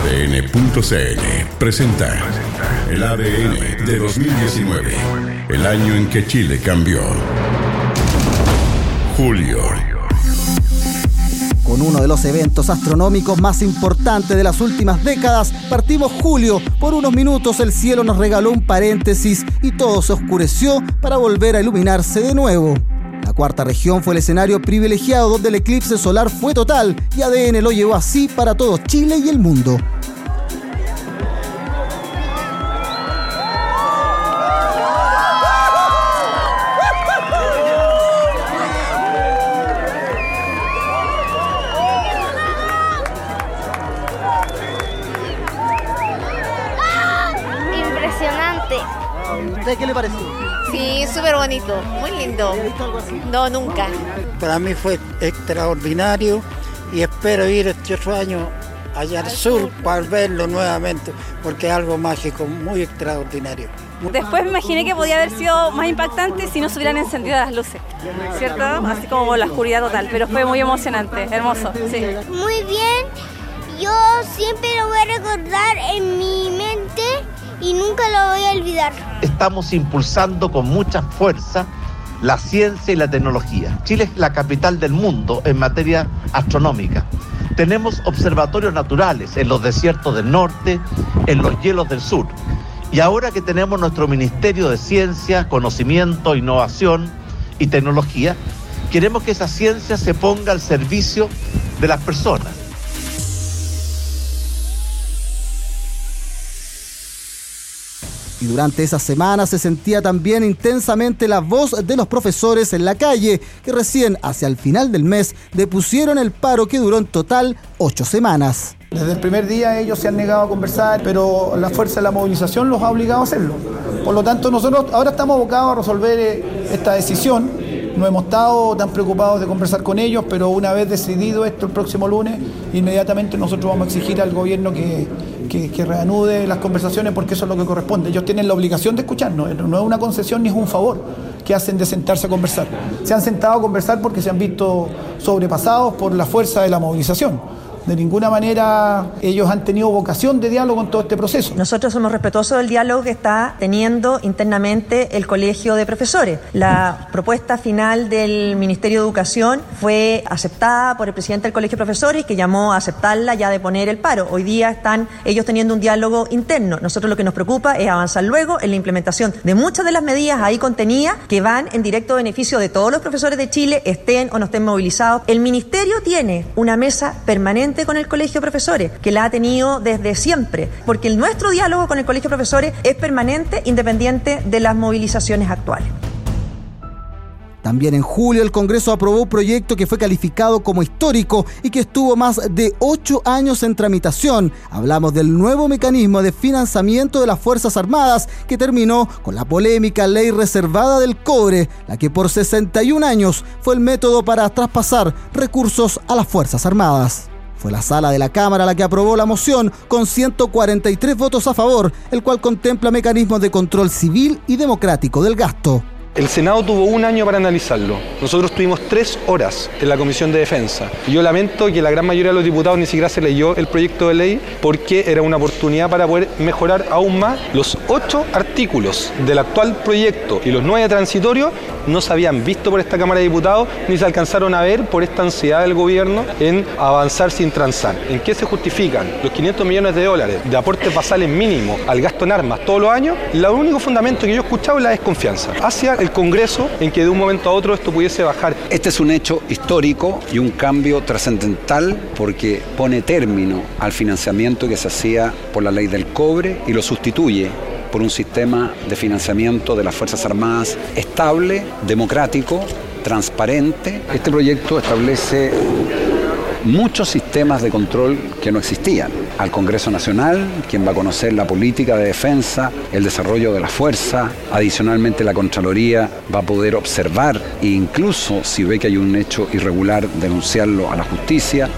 ADN.cl presenta el ADN de 2019, el año en que Chile cambió. Julio. Con uno de los eventos astronómicos más importantes de las últimas décadas, partimos julio. Por unos minutos el cielo nos regaló un paréntesis y todo se oscureció para volver a iluminarse de nuevo. La cuarta región fue el escenario privilegiado donde el eclipse solar fue total y ADN lo llevó así para todo Chile y el mundo. Impresionante. ¿Usted qué le pareció? Sí, súper bonito, muy lindo. visto algo así? No, nunca. Para mí fue extraordinario y espero ir este otro año allá al sur para verlo nuevamente porque es algo mágico, muy extraordinario. Después me imaginé que podía haber sido más impactante si no se hubieran encendido las luces, ¿cierto? Así como la oscuridad total, pero fue muy emocionante, hermoso, sí. Muy bien, yo siempre lo voy a recordar en mi mente y nunca lo voy a olvidar. estamos impulsando con mucha fuerza la ciencia y la tecnología. Chile es la capital del mundo en materia astronómica. Tenemos observatorios naturales en los desiertos del norte, en los hielos del sur. Y ahora que tenemos nuestro Ministerio de Ciencia, Conocimiento, Innovación y Tecnología, queremos que esa ciencia se ponga al servicio de las personas. Y durante esa semana se sentía también intensamente la voz de los profesores en la calle, que recién hacia el final del mes depusieron el paro que duró en total ocho semanas. Desde el primer día ellos se han negado a conversar, pero la fuerza de la movilización los ha obligado a hacerlo. Por lo tanto, nosotros ahora estamos abocados a resolver eh, esta decisión. No hemos estado tan preocupados de conversar con ellos, pero una vez decidido esto el próximo lunes, inmediatamente nosotros vamos a exigir al gobierno que, que- reanude las conversaciones porque eso es lo que corresponde. Ellos tienen la obligación de escucharnos, no es una concesión ni es un favor que hacen de sentarse a conversar. Se han sentado a conversar porque se han visto sobrepasados por la fuerza de la movilización. De ninguna manera ellos han tenido vocación de diálogo en todo este proceso. Nosotros somos respetuosos del diálogo que está teniendo internamente el Colegio de Profesores. La propuesta final del Ministerio de Educación fue aceptada por el presidente del Colegio de Profesores, que llamó a aceptarla ya de poner el paro. Hoy día están ellos teniendo un diálogo interno. Nosotros lo que nos preocupa es avanzar luego en la implementación de muchas de las medidas ahí contenidas que van en directo beneficio de todos los profesores de Chile, estén o no estén movilizados. El Ministerio tiene una mesa permanente con el Colegio de Profesores, que la ha tenido desde siempre, porque nuestro diálogo con el Colegio de Profesores es permanente, independiente de las movilizaciones actuales. También en julio el Congreso aprobó un proyecto que fue calificado como histórico y que estuvo más de ocho años en tramitación. Hablamos del nuevo mecanismo de financiamiento de las Fuerzas Armadas que terminó con la polémica ley reservada del cobre, la que por 61 años fue el método para traspasar recursos a las Fuerzas Armadas. Fue la sala de la Cámara la que aprobó la moción con 143 votos a favor, el cual contempla mecanismos de control civil y democrático del gasto. El Senado tuvo un año para analizarlo. Nosotros tuvimos tres horas en la Comisión de Defensa. Yo lamento que la gran mayoría de los diputados ni siquiera se leyó el proyecto de ley porque era una oportunidad para poder mejorar aún más los ocho artículos del actual proyecto y los nueve transitorios no se habían visto por esta Cámara de Diputados ni se alcanzaron a ver por esta ansiedad del gobierno en avanzar sin transar. ¿En qué se justifican los 500 millones de dólares de aportes basales mínimos al gasto en armas todos los años? El único fundamento que yo he escuchado es la desconfianza hacia el Congreso en que de un momento a otro esto pudiese bajar. Este es un hecho histórico y un cambio trascendental porque pone término al financiamiento que se hacía por la ley del cobre y lo sustituye por un sistema de financiamiento de las Fuerzas Armadas estable, democrático, transparente. Este proyecto establece muchos sistemas de control que no existían. Al Congreso Nacional, quien va a conocer la política de defensa, el desarrollo de la fuerza, adicionalmente la Contraloría va a poder observar e incluso si ve que hay un hecho irregular, denunciarlo a la justicia.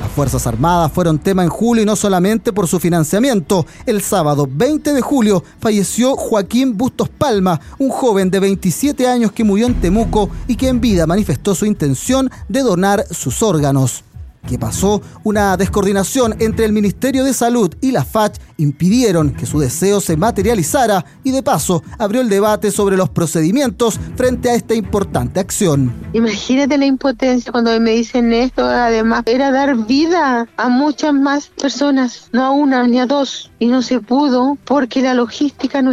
Las Fuerzas Armadas fueron tema en julio y no solamente por su financiamiento. El sábado 20 de julio falleció Joaquín Bustos Palma, un joven de 27 años que murió en Temuco y que en vida manifestó su intención de donar sus órganos. Que pasó una descoordinación entre el Ministerio de Salud y la FACH impidieron que su deseo se materializara y de paso abrió el debate sobre los procedimientos frente a esta importante acción. Imagínate la impotencia cuando me dicen esto, además era dar vida a muchas más personas, no a una ni a dos, y no se pudo porque la logística no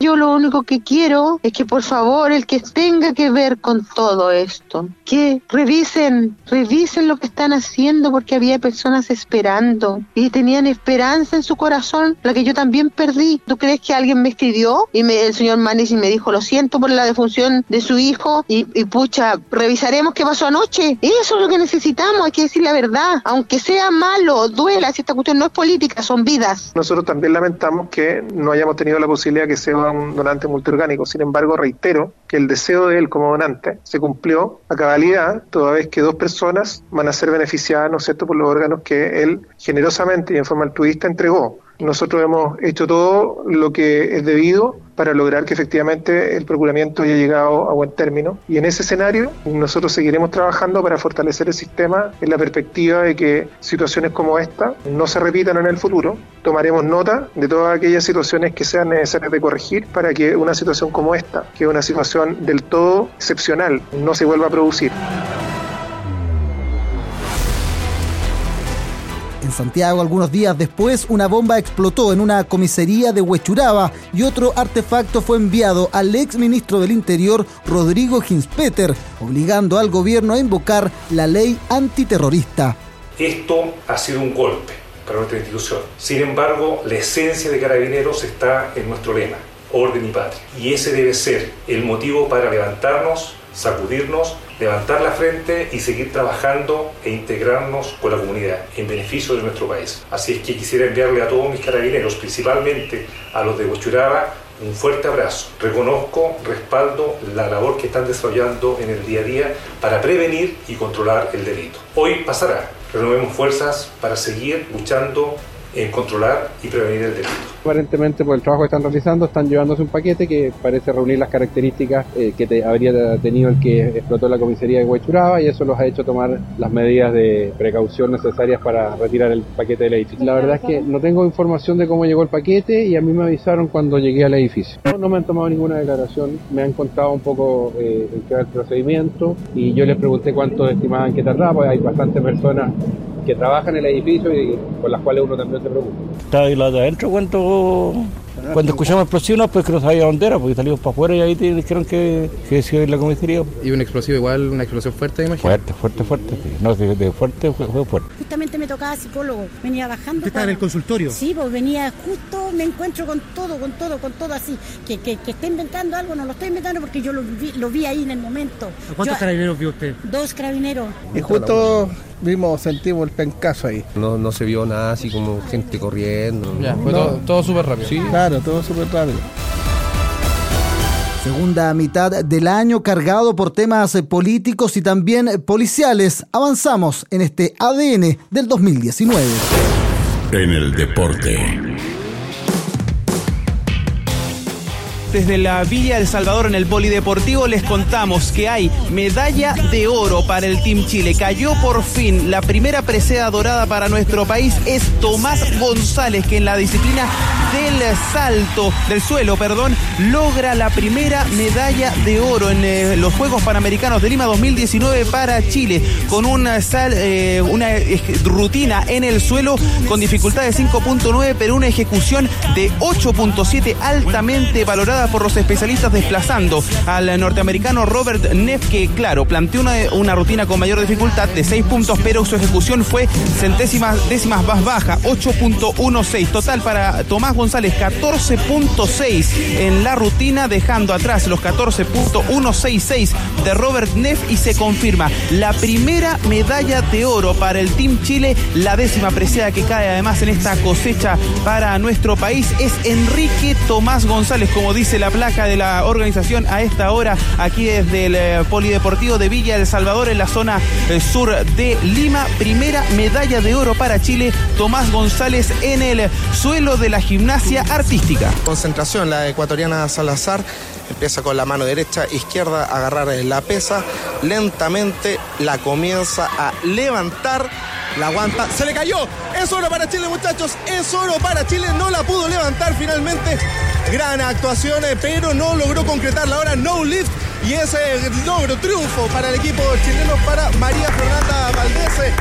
Yo lo único que quiero es que por favor el que tenga que ver con todo esto, que revisen, revisen lo que están haciendo porque había personas esperando y tenían esperanza en su corazón, la que yo también perdí. ¿Tú crees que alguien me escribió y me, el señor Manis me dijo, lo siento por la defunción de su hijo y, y pucha, revisaremos qué pasó anoche? Eso es lo que necesitamos, hay que decir la verdad, aunque sea malo, duela, si esta cuestión no es política, son vidas. Nosotros también lamentamos que no hayamos tenido la posibilidad que sea un donante multiorgánico, sin embargo reitero que el deseo de él como donante se cumplió a cabalidad, toda vez que dos personas van a ser beneficiadas, ¿no por los órganos que él generosamente y en forma altruista entregó. Nosotros hemos hecho todo lo que es debido para lograr que efectivamente el procuramiento haya llegado a buen término. Y en ese escenario nosotros seguiremos trabajando para fortalecer el sistema en la perspectiva de que situaciones como esta no se repitan en el futuro. Tomaremos nota de todas aquellas situaciones que sean necesarias de corregir para que una situación como esta, que es una situación del todo excepcional, no se vuelva a producir. En Santiago, algunos días después, una bomba explotó en una comisaría de Huechuraba y otro artefacto fue enviado al ex ministro del Interior, Rodrigo Ginspeter, obligando al gobierno a invocar la ley antiterrorista. Esto ha sido un golpe para nuestra institución. Sin embargo, la esencia de Carabineros está en nuestro lema, orden y patria. Y ese debe ser el motivo para levantarnos, sacudirnos levantar la frente y seguir trabajando e integrarnos con la comunidad en beneficio de nuestro país. Así es que quisiera enviarle a todos mis carabineros, principalmente a los de Huachuraba, un fuerte abrazo. Reconozco, respaldo la labor que están desarrollando en el día a día para prevenir y controlar el delito. Hoy pasará. Renovemos fuerzas para seguir luchando en controlar y prevenir el delito. Aparentemente por el trabajo que están realizando están llevándose un paquete que parece reunir las características eh, que te, habría tenido el que explotó la comisaría de Huechuraba y eso los ha hecho tomar las medidas de precaución necesarias para retirar el paquete del edificio. La verdad es que no tengo información de cómo llegó el paquete y a mí me avisaron cuando llegué al edificio. No, me han tomado ninguna declaración, me han contado un poco eh, el procedimiento y yo les pregunté cuánto estimaban que tardaba, porque hay bastantes personas que trabajan en el edificio y con las cuales uno también se preocupa. Estaba ahí la de adentro cuando, cuando escuchamos explosivos, pues que no sabía dónde era, porque salimos para afuera y ahí te dijeron que, que se iba a ir la comisaría. ¿Y un explosivo igual, una explosión fuerte, imagino? Fuerte, fuerte, fuerte. Sí. No, de, de fuerte fue, fue, fuerte. Justamente me tocaba psicólogo, venía bajando. ¿Usted estaba en el consultorio? Sí, pues venía justo, me encuentro con todo, con todo, con todo así. Que, que, que está inventando algo, no lo estoy inventando porque yo lo vi, lo vi ahí en el momento. ¿A cuántos Yo- carabineros vio usted? Dos carabineros. Y justo vimos, sentimos el pencazo ahí. No, no se vio nada así como gente corriendo. Ya, fue No. todo, todo súper rápido. Sí. Claro, todo súper rápido. Segunda mitad del año cargado por temas eh, políticos y también eh, policiales. Avanzamos en este ADN del 2019. En el deporte. Desde la Villa El Salvador en el Polideportivo les contamos que hay medalla de oro para el Team Chile. Cayó por fin la primera presea dorada para nuestro país. Es Tomás González que en la disciplina del salto, del suelo, perdón, logra la primera medalla de oro en eh, los Juegos Panamericanos de Lima 2019 para Chile con una, sal- eh, una rutina en el suelo con dificultad de 5.9 pero una ejecución de 8.7 altamente valorada por los especialistas desplazando al norteamericano Robert Neff que claro planteó una, una rutina con mayor dificultad de 6 puntos pero su ejecución fue centésimas décimas más baja 8.16 total para Tomás González 14.6 en la rutina dejando atrás los 14.166 de Robert Neff y se confirma la primera medalla de oro para el Team Chile la décima preciada que cae además en esta cosecha para nuestro país es Enrique Tomás González como dice la placa de la organización a esta hora aquí desde el eh, Polideportivo de Villa El Salvador en la zona eh, sur de Lima. Primera medalla de oro para Chile Tomás González en el suelo de la gimnasia artística. Concentración, la ecuatoriana Salazar empieza con la mano derecha, izquierda, agarrar la pesa, lentamente la comienza a levantar la aguanta, se le cayó. Es oro para Chile, muchachos. Es oro para Chile. No la pudo levantar finalmente. Gran actuación, eh, pero no logró concretarla. Ahora no lift y ese logro, triunfo para el equipo chileno, para María Fernanda Valdés. Eh,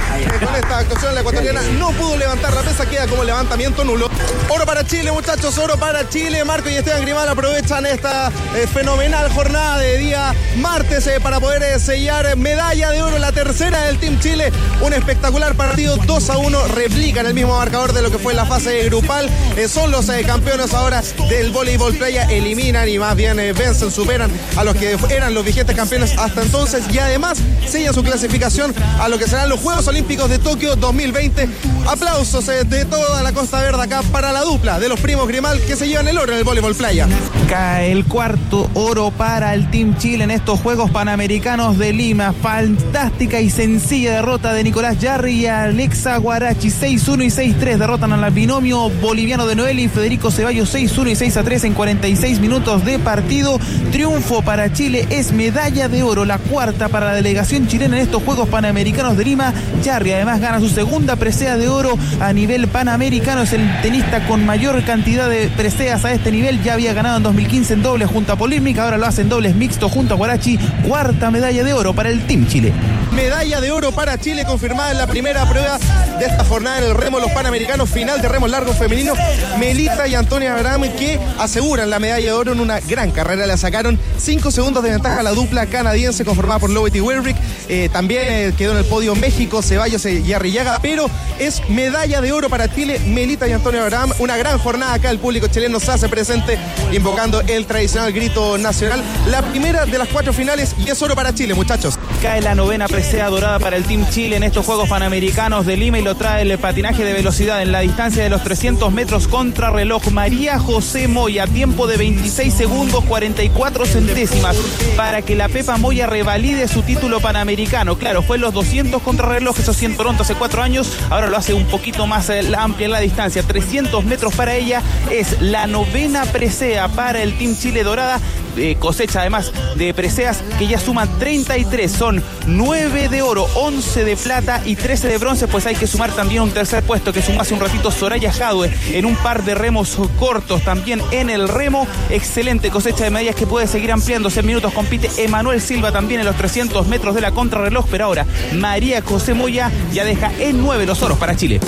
con esta actuación la ecuatoriana no pudo levantar la pesa, queda como levantamiento nulo. Oro para Chile, muchachos, oro para Chile. Marco y Esteban Grimal aprovechan esta eh, fenomenal jornada de día martes eh, para poder eh, sellar medalla de oro, la tercera del Team Chile. Un espectacular partido, 2 a 1, replican el mismo marcador de lo que fue la fase grupal. Son los campeones ahora del voleibol playa, eliminan y más bien vencen, superan a los que eran los vigentes campeones hasta entonces y además sellan su clasificación a lo que serán los Juegos Olímpicos de Tokio 2020. Aplausos eh, de toda la Costa Verde acá para la dupla de los primos Grimal que se llevan el oro en el voleibol playa. Cae el cuarto oro para el Team Chile en estos Juegos Panamericanos de Lima. Fantástica y sencilla derrota de Nicolás Yarri y Alexa Guarachi. 6-1 y 6-3 derrotan al binomio boliviano de Noel y Federico Ceballos 6-1 y 6-3 en 46 minutos de partido. Triunfo para Chile es medalla de oro, la cuarta para la delegación chilena en estos Juegos Panamericanos de Lima. Yarri además gana su segunda presea de oro a nivel panamericano. Es el tenista con mayor cantidad de preseas a este nivel. Ya había ganado en 2015 en dobles junto a Polímica, ahora lo hace en dobles mixto junto a Guarachi. Cuarta medalla de oro para el Team Chile. Medalla de oro para Chile confirmada en la primera prueba de esta jornada en el remo los Panamericanos final de remo largo femenino. Melita y Antonia Abraham que aseguran la medalla de oro en una gran carrera. La sacaron 5 segundos de ventaja a la dupla canadiense conformada por Lowett y Wilrick. Eh, también eh, quedó en el podio México, Ceballos y Arrillaga, pero es medalla de oro para Chile, Melita y Antonio Abraham. Una gran jornada acá, el público chileno se hace presente invocando el tradicional grito nacional. La primera de las cuatro finales y es oro para Chile, muchachos. Cae la novena presea dorada para el Team Chile en estos Juegos Panamericanos de Lima y lo trae el patinaje de velocidad en la distancia de los 300 metros contra reloj. María José Moya, tiempo de 26 segundos 44 centésimas para que la Pepa Moya revalide su título panamericano. Claro, fue los 200 contra reloj, eso sí en Toronto hace cuatro años, ahora lo hace un poquito más eh, amplia la distancia. 300 metros para ella es la novena presea para el Team Chile Dorada. Eh, cosecha además de preseas que ya suman 33, son 9 de oro, 11 de plata y 13 de bronce, pues hay que sumar también un tercer puesto que sumó hace un ratito Soraya Jadwe en un par de remos cortos también en el remo, excelente cosecha de medallas que puede seguir ampliándose en minutos, compite Emanuel Silva también en los 300 metros de la contrarreloj, pero ahora María José Moya ya deja en 9 los oros para Chile.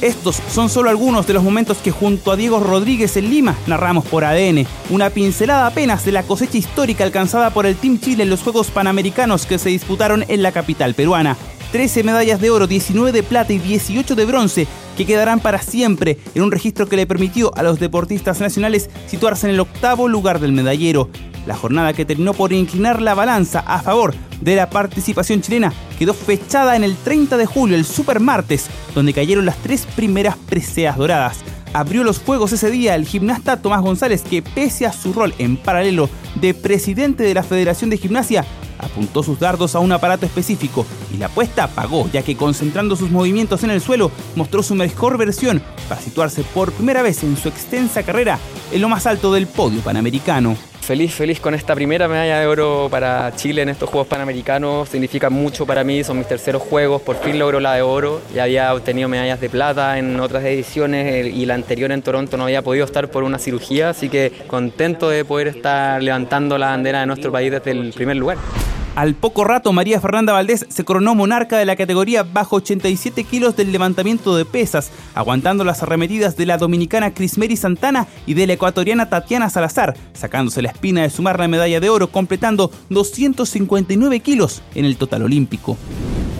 Estos son solo algunos de los momentos que junto a Diego Rodríguez en Lima narramos por ADN. Una pincelada apenas de la cosecha histórica alcanzada por el Team Chile en los Juegos Panamericanos que se disputaron en la capital peruana. 13 medallas de oro, 19 de plata y 18 de bronce que quedarán para siempre en un registro que le permitió a los deportistas nacionales situarse en el octavo lugar del medallero. La jornada que terminó por inclinar la balanza a favor de la participación chilena quedó fechada en el 30 de julio, el super martes, donde cayeron las tres primeras preseas doradas. Abrió los fuegos ese día el gimnasta Tomás González, que pese a su rol en paralelo de presidente de la Federación de Gimnasia, apuntó sus dardos a un aparato específico y la apuesta pagó, ya que concentrando sus movimientos en el suelo, mostró su mejor versión para situarse por primera vez en su extensa carrera en lo más alto del podio panamericano. Feliz, feliz con esta primera medalla de oro para Chile en estos Juegos Panamericanos. Significa mucho para mí, son mis terceros Juegos. Por fin logro la de oro. Ya había obtenido medallas de plata en otras ediciones y la anterior en Toronto no había podido estar por una cirugía. Así que contento de poder estar levantando la bandera de nuestro país desde el primer lugar. Al poco rato, María Fernanda Valdés se coronó monarca de la categoría bajo 87 kilos del levantamiento de pesas, aguantando las arremetidas de la dominicana Crismeri Santana y de la ecuatoriana Tatiana Salazar, sacándose la espina de sumar la medalla de oro, completando 259 kilos en el total olímpico.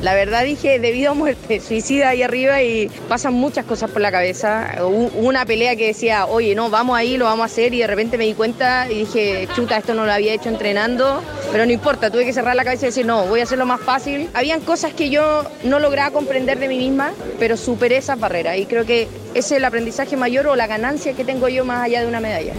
La verdad dije, debido a muerte, suicida ahí arriba y pasan muchas cosas por la cabeza. Hubo una pelea que decía, oye, no, vamos ahí, lo vamos a hacer y de repente me di cuenta y dije, chuta, esto no lo había hecho entrenando, pero no importa, tuve que cerrar la cabeza y decir, no, voy a hacerlo más fácil. Habían cosas que yo no lograba comprender de mí misma, pero superé esas barreras y creo que ese es el aprendizaje mayor o la ganancia que tengo yo más allá de una medalla.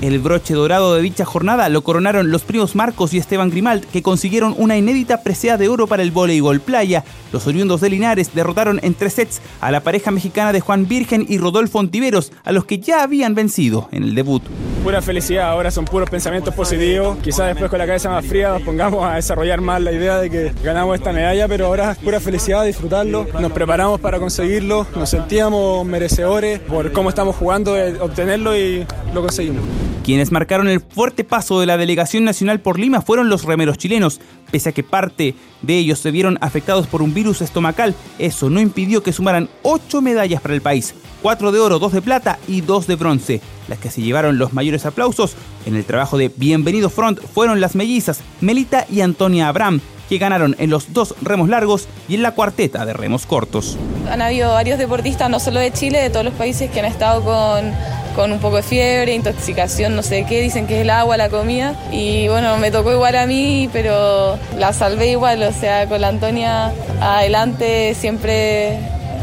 El broche dorado de dicha jornada lo coronaron los primos Marcos y Esteban Grimald, que consiguieron una inédita presea de oro para el voleibol playa. Los oriundos de Linares derrotaron en tres sets a la pareja mexicana de Juan Virgen y Rodolfo Ontiveros, a los que ya habían vencido en el debut. Pura felicidad, ahora son puros pensamientos positivos. Quizás después con la cabeza más fría nos pongamos a desarrollar más la idea de que ganamos esta medalla, pero ahora pura felicidad, disfrutarlo. Nos preparamos para conseguirlo, nos sentíamos merecedores por cómo estamos jugando, de obtenerlo y lo conseguimos. Quienes marcaron el fuerte paso de la delegación nacional por Lima fueron los remeros chilenos. Pese a que parte de ellos se vieron afectados por un virus estomacal, eso no impidió que sumaran 8 medallas para el país, 4 de oro, 2 de plata y 2 de bronce. Las que se llevaron los mayores aplausos en el trabajo de Bienvenido Front fueron las mellizas Melita y Antonia Abraham, que ganaron en los dos remos largos y en la cuarteta de remos cortos. Han habido varios deportistas, no solo de Chile, de todos los países que han estado con, con un poco de fiebre, intoxicación, no sé qué, dicen que es el agua, la comida. Y bueno, me tocó igual a mí, pero la salvé igual, o sea, con la Antonia adelante siempre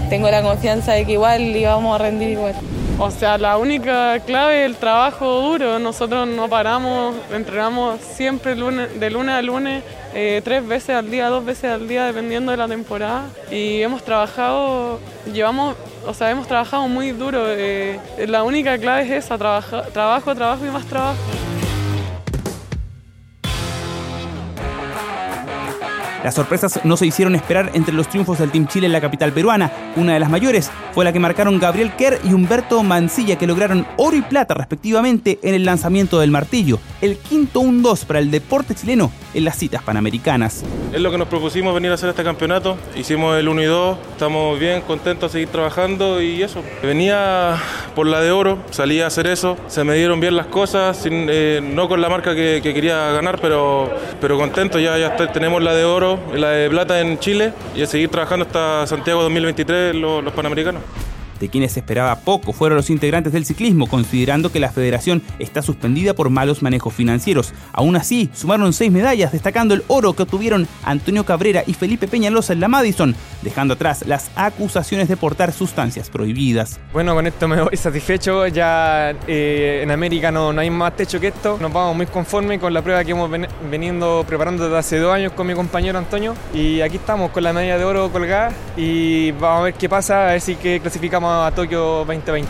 tengo la confianza de que igual íbamos a rendir igual. O sea, la única clave es el trabajo duro. Nosotros no paramos, entrenamos siempre lunes, de lunes a lunes, eh, tres veces al día, dos veces al día, dependiendo de la temporada. Y hemos trabajado, llevamos, o sea, hemos trabajado muy duro. Eh, la única clave es esa, trabaja, trabajo, trabajo y más trabajo. Las sorpresas no se hicieron esperar entre los triunfos del Team Chile en la capital peruana. Una de las mayores fue la que marcaron Gabriel Kerr y Humberto Mancilla, que lograron oro y plata respectivamente en el lanzamiento del martillo. El quinto 1-2 para el deporte chileno en las citas panamericanas. Es lo que nos propusimos venir a hacer este campeonato. Hicimos el 1 y 2, estamos bien contentos de seguir trabajando y eso. Venía por la de oro, salí a hacer eso. Se me dieron bien las cosas, eh, no con la marca que, que, quería ganar, pero, pero contento. Ya, tenemos la de oro, la de plata en Chile y a seguir trabajando hasta Santiago 2023 los, los panamericanos. De quienes se esperaba poco fueron los integrantes del ciclismo, considerando que la federación está suspendida por malos manejos financieros. Aún así, sumaron seis medallas, destacando el oro que obtuvieron Antonio Cabrera y Felipe Peñalosa en la Madison, dejando atrás las acusaciones de portar sustancias prohibidas. Bueno, con esto me voy satisfecho, ya eh, en América no, no, hay más techo que esto, nos vamos muy conformes con la prueba que hemos ven, venido preparando desde hace dos años con mi compañero Antonio y aquí estamos con la medalla de oro colgada y vamos a ver qué pasa, a ver si que clasificamos a Tokio 2020.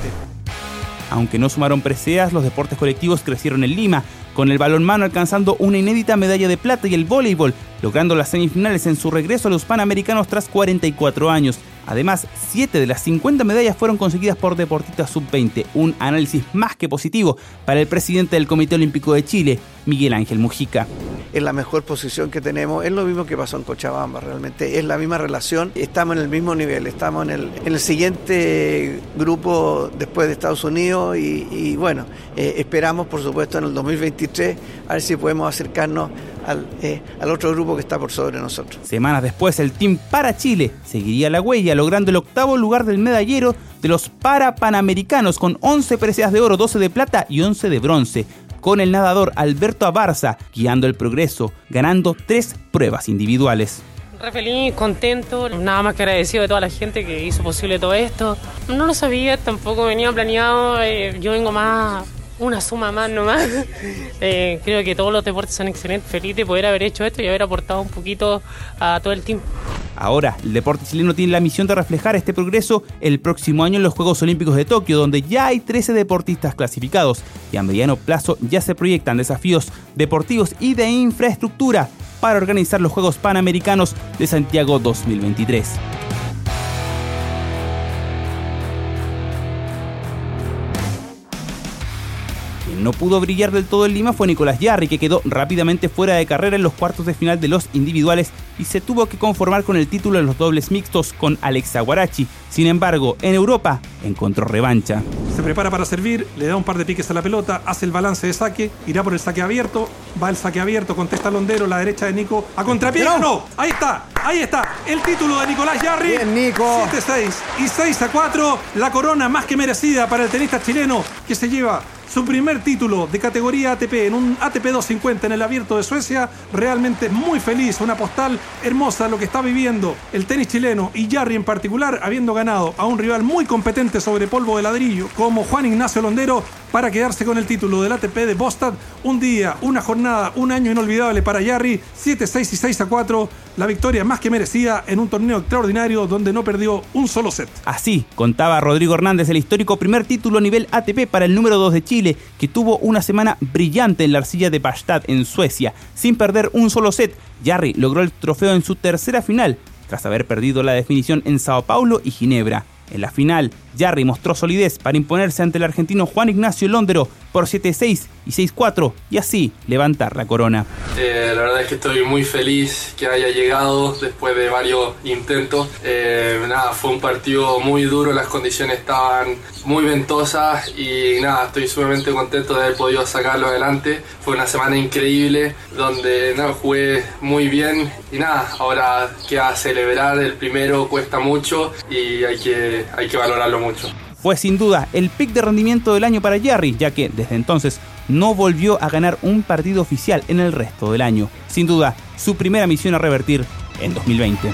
Aunque no sumaron preseas, los deportes colectivos crecieron en Lima, con el balonmano alcanzando una inédita medalla de plata y el voleibol, logrando las semifinales en su regreso a los Panamericanos tras 44 años. Además, 7 de las 50 medallas fueron conseguidas por deportistas sub-20, un análisis más que positivo para el presidente del Comité Olímpico de Chile, Miguel Ángel Mujica. Es la mejor posición que tenemos, es lo mismo que pasó en Cochabamba, realmente es la misma relación, estamos en el mismo nivel, estamos en el, en el siguiente grupo después de Estados Unidos y, y bueno, eh, esperamos por supuesto en el 2023 a ver si podemos acercarnos al, eh, al, otro grupo que está por sobre nosotros. Semanas después, el Team para Chile seguiría la huella, logrando el octavo lugar del medallero de los para panamericanos con 11 preseas de oro, 12 de plata y 11 de bronce. Con el nadador Alberto Abarza guiando el progreso, ganando tres pruebas individuales. Re feliz, contento, nada más que agradecido de toda la gente que hizo posible todo esto. No lo sabía, tampoco venía planeado, eh, yo vengo más una suma más nomás. Eh, creo que todos los deportes son excelentes. Feliz de poder haber hecho esto y haber aportado un poquito a todo el team. Ahora, el deporte chileno tiene la misión de reflejar este progreso el próximo año en los Juegos Olímpicos de Tokio, donde ya hay 13 deportistas clasificados y a mediano plazo ya se proyectan desafíos deportivos y de infraestructura para organizar los Juegos Panamericanos de Santiago 2023. No pudo brillar del todo en Lima fue Nicolás Yarri, que quedó rápidamente fuera de carrera en los cuartos de final de los individuales y se tuvo que conformar con el título en los dobles mixtos con Alexa Guarachi. Sin embargo, en Europa encontró revancha. Se prepara para servir, le da un par de piques a la pelota, hace el balance de saque, irá por el saque abierto, va el saque abierto, contesta Londero, la derecha de Nico, a contrapié, no, no, ahí está, ahí está, el título de Nicolás Yarri. Bien, Nico. 7-6 y 6 a 4, la corona más que merecida para el tenista chileno que se lleva su primer título de categoría ATP en un ATP 250 en el abierto de Suecia. Realmente muy feliz, una postal hermosa lo que está viviendo el tenis chileno y Jarry en particular, habiendo ganado a un rival muy competente sobre polvo de ladrillo como Juan Ignacio Londero. Para quedarse con el título del ATP de Boston. Un día, una jornada, un año inolvidable para Jarry. 7-6 y 6-4. La victoria más que merecida en un torneo extraordinario donde no perdió un solo set. Así contaba Rodrigo Hernández el histórico primer título a nivel ATP para el número 2 de Chile, que tuvo una semana brillante en la arcilla de Bastad en Suecia, sin perder un solo set. Jarry logró el trofeo en su tercera final, tras haber perdido la definición en Sao Paulo y Ginebra. En la final, Jarry mostró solidez para imponerse ante el argentino Juan Ignacio Londero por 7-6 y 6-4 y así levantar la corona. Eh, la verdad es que estoy muy feliz que haya llegado después de varios intentos. Eh, nada, fue un partido muy duro, las condiciones estaban muy ventosas y nada, estoy sumamente contento de haber podido sacarlo adelante. Fue una semana increíble donde nada, jugué muy bien y nada, ahora queda celebrar, el primero cuesta mucho y hay que, hay que valorarlo mucho. Fue sin duda el pick de rendimiento del año para Jarry, ya que desde entonces no volvió a ganar un partido oficial en el resto del año. Sin duda, su primera misión a revertir en 2020.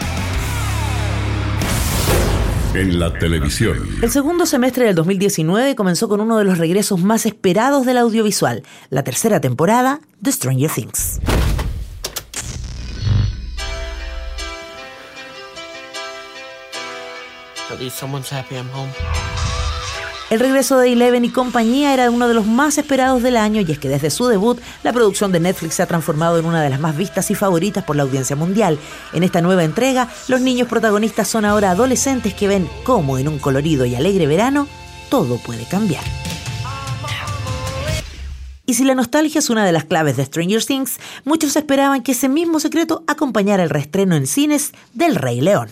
En la televisión. El segundo semestre del 2019 comenzó con uno de los regresos más esperados del audiovisual, la tercera temporada de Stranger Things. El regreso de Eleven y compañía era uno de los más esperados del año y es que desde su debut la producción de Netflix se ha transformado en una de las más vistas y favoritas por la audiencia mundial. En esta nueva entrega, los niños protagonistas son ahora adolescentes que ven cómo en un colorido y alegre verano todo puede cambiar. Y si la nostalgia es una de las claves de Stranger Things, muchos esperaban que ese mismo secreto acompañara el reestreno en cines del Rey León.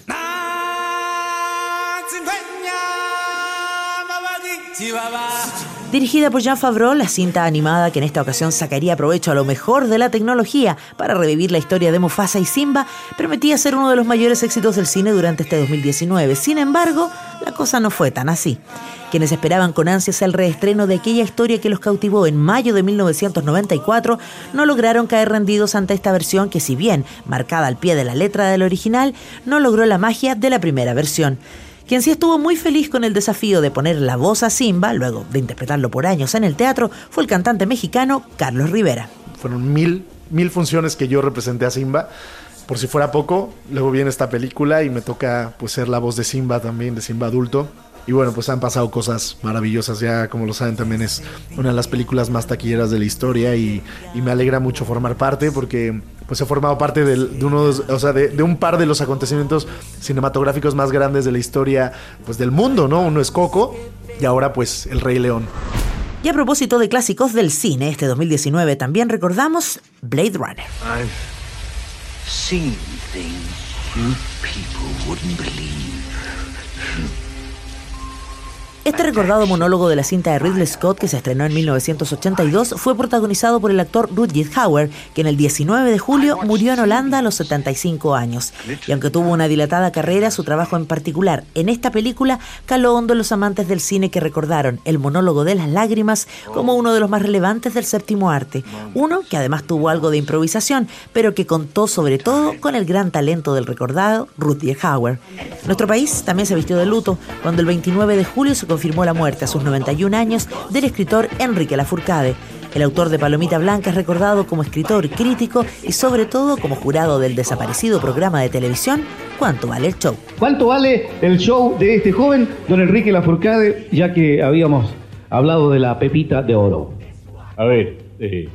Dirigida por Jean Favreau, la cinta animada que en esta ocasión sacaría provecho a lo mejor de la tecnología para revivir la historia de Mufasa y Simba, prometía ser uno de los mayores éxitos del cine durante este 2019. Sin embargo, la cosa no fue tan así. Quienes esperaban con ansias el reestreno de aquella historia que los cautivó en mayo de 1994 no lograron caer rendidos ante esta versión que si bien marcada al pie de la letra del original, no logró la magia de la primera versión. Quien sí estuvo muy feliz con el desafío de poner la voz a Simba, luego de interpretarlo por años en el teatro, fue el cantante mexicano Carlos Rivera. Fueron mil, mil funciones que yo representé a Simba. Por si fuera poco, luego viene esta película y me toca pues ser la voz de Simba también, de Simba adulto. Y bueno, pues han pasado cosas maravillosas. Ya, como lo saben, también es una de las películas más taquilleras de la historia y, y me alegra mucho formar parte porque pues he formado parte del- de, uno, o sea, de, de un par de los acontecimientos cinematográficos más grandes de la historia pues del mundo, ¿no? Uno es Coco y ahora pues El Rey León. Y a propósito de clásicos del cine, este 2019 también recordamos Blade Runner. I've seen things you people wouldn't believe. Este recordado monólogo de la cinta de Ridley Scott que se estrenó en 1982 fue protagonizado por el actor Rutger Hauer, que en el 19 de julio murió en Holanda a los 75 años. Y aunque tuvo una dilatada carrera, su trabajo en particular en esta película caló hondo los amantes del cine que recordaron el monólogo de las lágrimas como uno de los más relevantes del séptimo arte. Uno que además tuvo algo de improvisación, pero que contó sobre todo con el gran talento del recordado Rutger Hauer. Nuestro país también se vistió de luto cuando el 29 de julio se confirmó la muerte a sus 91 años del escritor Enrique Lafourcade. El autor de Palomita Blanca es recordado como escritor, crítico y sobre todo como jurado del desaparecido programa de televisión ¿Cuánto vale el show? ¿Cuánto vale el show de este joven, don Enrique Lafourcade, ya que habíamos hablado de la pepita de oro? A ver, eh,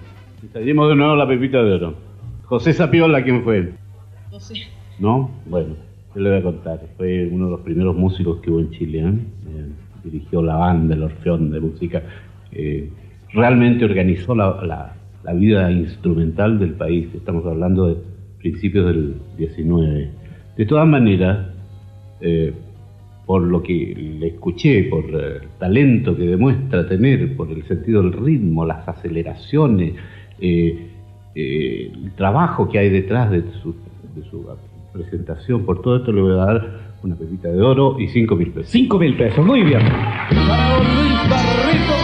ensayemos de nuevo la pepita de oro. José Sapiola, ¿quién fue? No sé. ¿No? Bueno, yo le voy a contar. Fue uno de los primeros músicos que hubo en Chile. ¿eh? Eh, dirigió la banda, el Orfeón de música. Eh, realmente organizó la, la- vida instrumental del país. Estamos hablando de principios del 19. De todas maneras, eh, por lo que le escuché, por el talento que demuestra tener, por el sentido del ritmo, las aceleraciones, eh, el trabajo que hay detrás de su, de su presentación, por todo esto le voy a dar una pepita de oro y cinco mil pesos. Cinco mil pesos, muy bien. Para don Luis Barreto,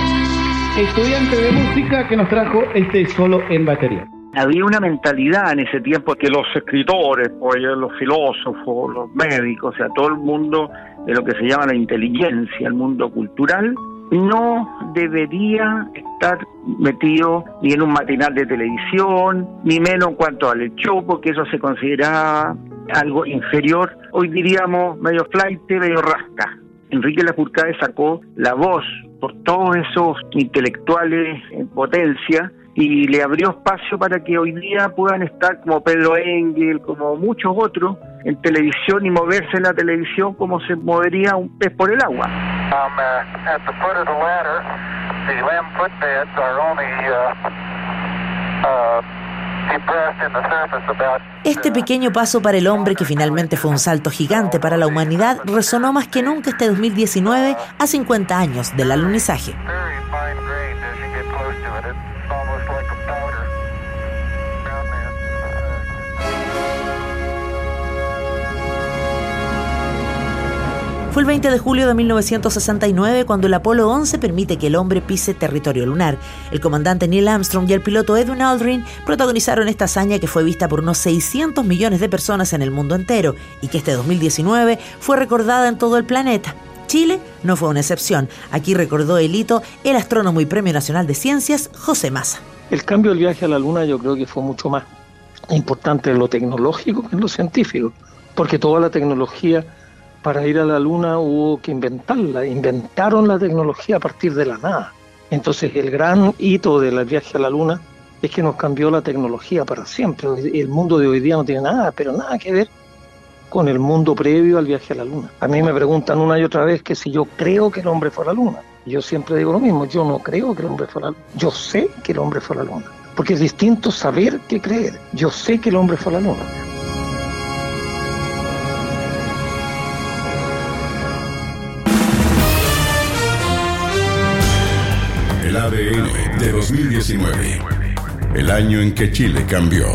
estudiante de música que nos trajo este solo en batería. Había una mentalidad en ese tiempo que los escritores, pues, los filósofos, los médicos, o sea, todo el mundo de lo que se llama la inteligencia, el mundo cultural, no debería estar metido ni en un matinal de televisión, ni menos en cuanto al show, porque eso se considera algo inferior. Hoy diríamos medio flight, medio rasca. Enrique Lafourcade sacó la voz por todos esos intelectuales en potencia y le abrió espacio para que hoy día puedan estar como Pedro Engel, como muchos otros, en televisión y moverse en la televisión como se movería un pez por el agua. Este pequeño paso para el hombre, que finalmente fue un salto gigante para la humanidad, resonó más que nunca este 2019 a 50 años del alunizaje. Fue el 20 de julio de 1969 cuando el Apolo 11 permite que el hombre pise territorio lunar. El comandante Neil Armstrong y el piloto Edwin Aldrin protagonizaron esta hazaña que fue vista por unos 600 millones de personas en el mundo entero y que este 2019 fue recordada en todo el planeta. Chile no fue una excepción. Aquí recordó el hito el astrónomo y Premio Nacional de Ciencias, José Massa. El cambio del viaje a la Luna yo creo que fue mucho más importante en lo tecnológico que en lo científico, porque toda la tecnología para ir a la luna hubo que inventarla, inventaron la tecnología a partir de la nada. Entonces el gran hito del viaje a la luna es que nos cambió la tecnología para siempre. El mundo de hoy día no tiene nada, pero nada que ver con el mundo previo al viaje a la luna. A mí me preguntan una y otra vez que si yo creo que el hombre fue a la luna. Yo siempre digo lo mismo, yo no creo que el hombre fue a la luna. Yo sé que el hombre fue a la luna. Porque es distinto saber que creer. Yo sé que el hombre fue a la luna. ADN de 2019. El año en que Chile cambió.